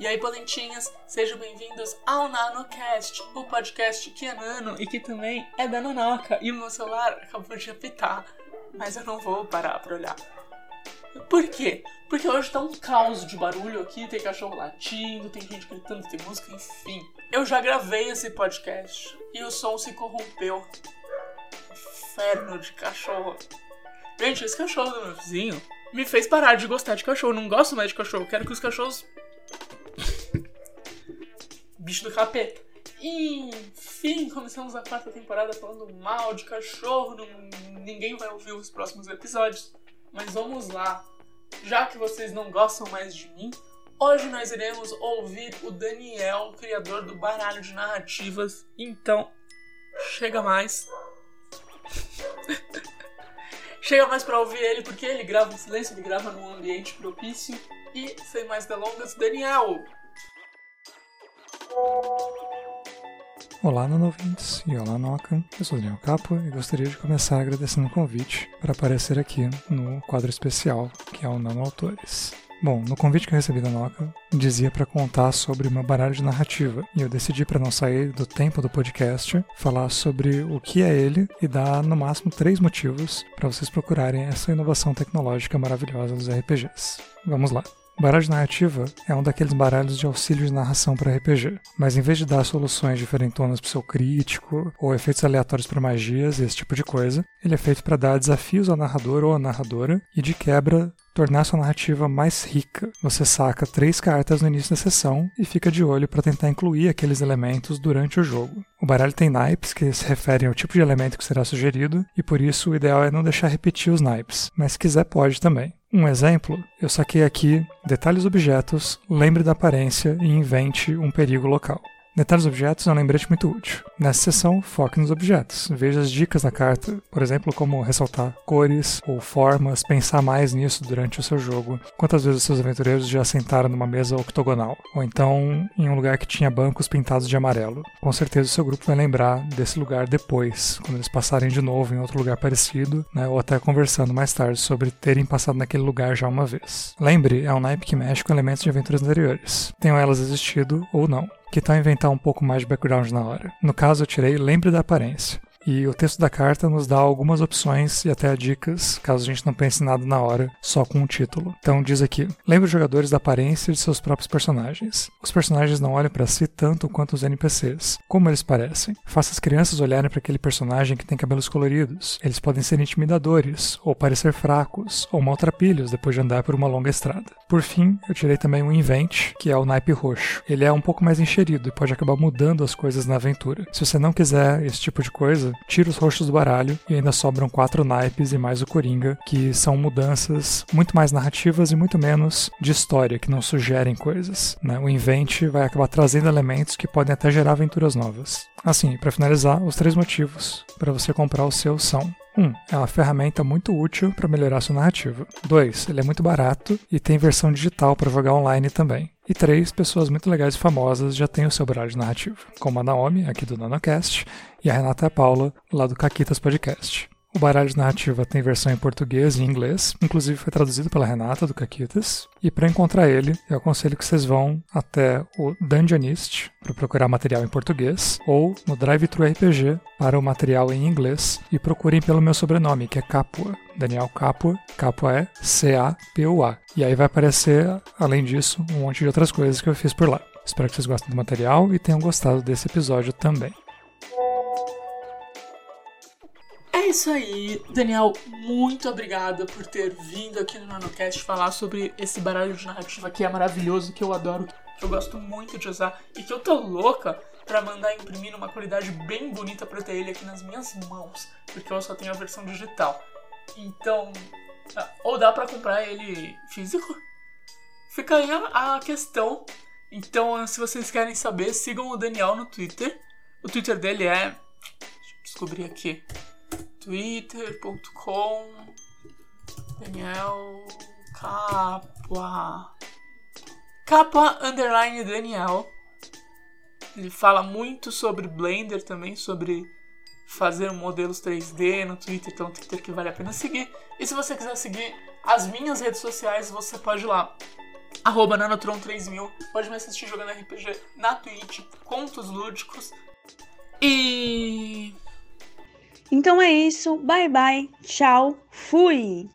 E aí, polentinhas, sejam bem-vindos ao NanoCast, o podcast que é nano e que também é da Nanoca. E o meu celular acabou de apitar, mas eu não vou parar pra olhar. Por quê? Porque hoje tá um caos de barulho aqui, tem cachorro latindo, tem gente gritando, tem música, enfim. Eu já gravei esse podcast e o som se corrompeu. Inferno de cachorro. Gente, esse cachorro do meu vizinho me fez parar de gostar de cachorro. Não gosto mais de cachorro. Quero que os cachorros. Bicho do capeta. Enfim, começamos a quarta temporada falando mal de cachorro. Não... Ninguém vai ouvir os próximos episódios. Mas vamos lá. Já que vocês não gostam mais de mim, hoje nós iremos ouvir o Daniel, criador do baralho de narrativas. Então, chega mais. chega mais para ouvir ele porque ele grava em silêncio, ele grava num ambiente propício. E sem mais delongas, Daniel. Olá, nanovintes e olá, Noca. Eu sou Daniel Capo e gostaria de começar agradecendo o convite para aparecer aqui no quadro especial que é o Nano Autores. Bom, no convite que eu recebi da Noca, dizia para contar sobre uma baralho de narrativa, e eu decidi para não sair do tempo do podcast, falar sobre o que é ele e dar no máximo três motivos para vocês procurarem essa inovação tecnológica maravilhosa dos RPGs. Vamos lá. Baralho narrativa é um daqueles baralhos de auxílio de narração para RPG, mas em vez de dar soluções diferentonas para seu crítico ou efeitos aleatórios para magias e esse tipo de coisa, ele é feito para dar desafios ao narrador ou à narradora e de quebra tornar sua narrativa mais rica. Você saca três cartas no início da sessão e fica de olho para tentar incluir aqueles elementos durante o jogo. Baralho tem naipes que se referem ao tipo de elemento que será sugerido, e por isso o ideal é não deixar repetir os naipes, mas se quiser pode também. Um exemplo, eu saquei aqui detalhes objetos, lembre da aparência e invente um perigo local. Detalhes objetos é um lembrete muito útil. Nessa seção, foque nos objetos. Veja as dicas na carta, por exemplo, como ressaltar cores ou formas, pensar mais nisso durante o seu jogo. Quantas vezes seus aventureiros já sentaram numa mesa octogonal? Ou então em um lugar que tinha bancos pintados de amarelo? Com certeza o seu grupo vai lembrar desse lugar depois, quando eles passarem de novo em outro lugar parecido, né, ou até conversando mais tarde sobre terem passado naquele lugar já uma vez. Lembre, é um naipe que mexe com elementos de aventuras anteriores. Tenham elas existido ou não que tal inventar um pouco mais de background na hora? No caso, eu tirei Lembre da Aparência. E o texto da carta nos dá algumas opções e até dicas, caso a gente não pense nada na hora, só com o título. Então diz aqui: lembre os jogadores da aparência de seus próprios personagens. Os personagens não olham para si tanto quanto os NPCs. Como eles parecem? Faça as crianças olharem para aquele personagem que tem cabelos coloridos. Eles podem ser intimidadores, ou parecer fracos, ou maltrapilhos depois de andar por uma longa estrada. Por fim, eu tirei também um invent, que é o naipe roxo. Ele é um pouco mais encherido e pode acabar mudando as coisas na aventura. Se você não quiser esse tipo de coisa, tira os roxos do baralho e ainda sobram quatro naipes e mais o Coringa, que são mudanças muito mais narrativas e muito menos de história, que não sugerem coisas. Né? O invente vai acabar trazendo elementos que podem até gerar aventuras novas. Assim, para finalizar, os três motivos para você comprar o seu são 1. Um, é uma ferramenta muito útil para melhorar sua narrativa. 2. Ele é muito barato e tem versão digital para jogar online também. E três pessoas muito legais e famosas já têm o seu baralho de narrativa, como a Naomi, aqui do NanoCast, e a Renata e a Paula, lá do Caquitas Podcast. O baralho de narrativa tem versão em português e inglês, inclusive foi traduzido pela Renata do Caquitas. E para encontrar ele, eu aconselho que vocês vão até o Dungeonist para procurar material em português, ou no Drive-Thru RPG para o material em inglês, e procurem pelo meu sobrenome, que é Capua. Daniel Capua, Capua é C-A-P-U-A. E aí vai aparecer, além disso, um monte de outras coisas que eu fiz por lá. Espero que vocês gostem do material e tenham gostado desse episódio também. É isso aí, Daniel. Muito obrigada por ter vindo aqui no NanoCast falar sobre esse baralho de narrativa que é maravilhoso, que eu adoro, que eu gosto muito de usar e que eu tô louca para mandar imprimir numa qualidade bem bonita para ter ele aqui nas minhas mãos, porque eu só tenho a versão digital. Então, ah, ou dá para comprar ele físico? Fica aí a questão. Então, se vocês querem saber, sigam o Daniel no Twitter. O Twitter dele é. Deixa eu descobrir aqui twitter.com Daniel Capa Capa underline Daniel ele fala muito sobre Blender também, sobre fazer modelos 3D no Twitter, então é Twitter que vale a pena seguir. E se você quiser seguir as minhas redes sociais, você pode ir lá. arroba nanotron3000. Pode me assistir jogando RPG na Twitch, contos lúdicos. E. Então é isso. Bye bye. Tchau. Fui.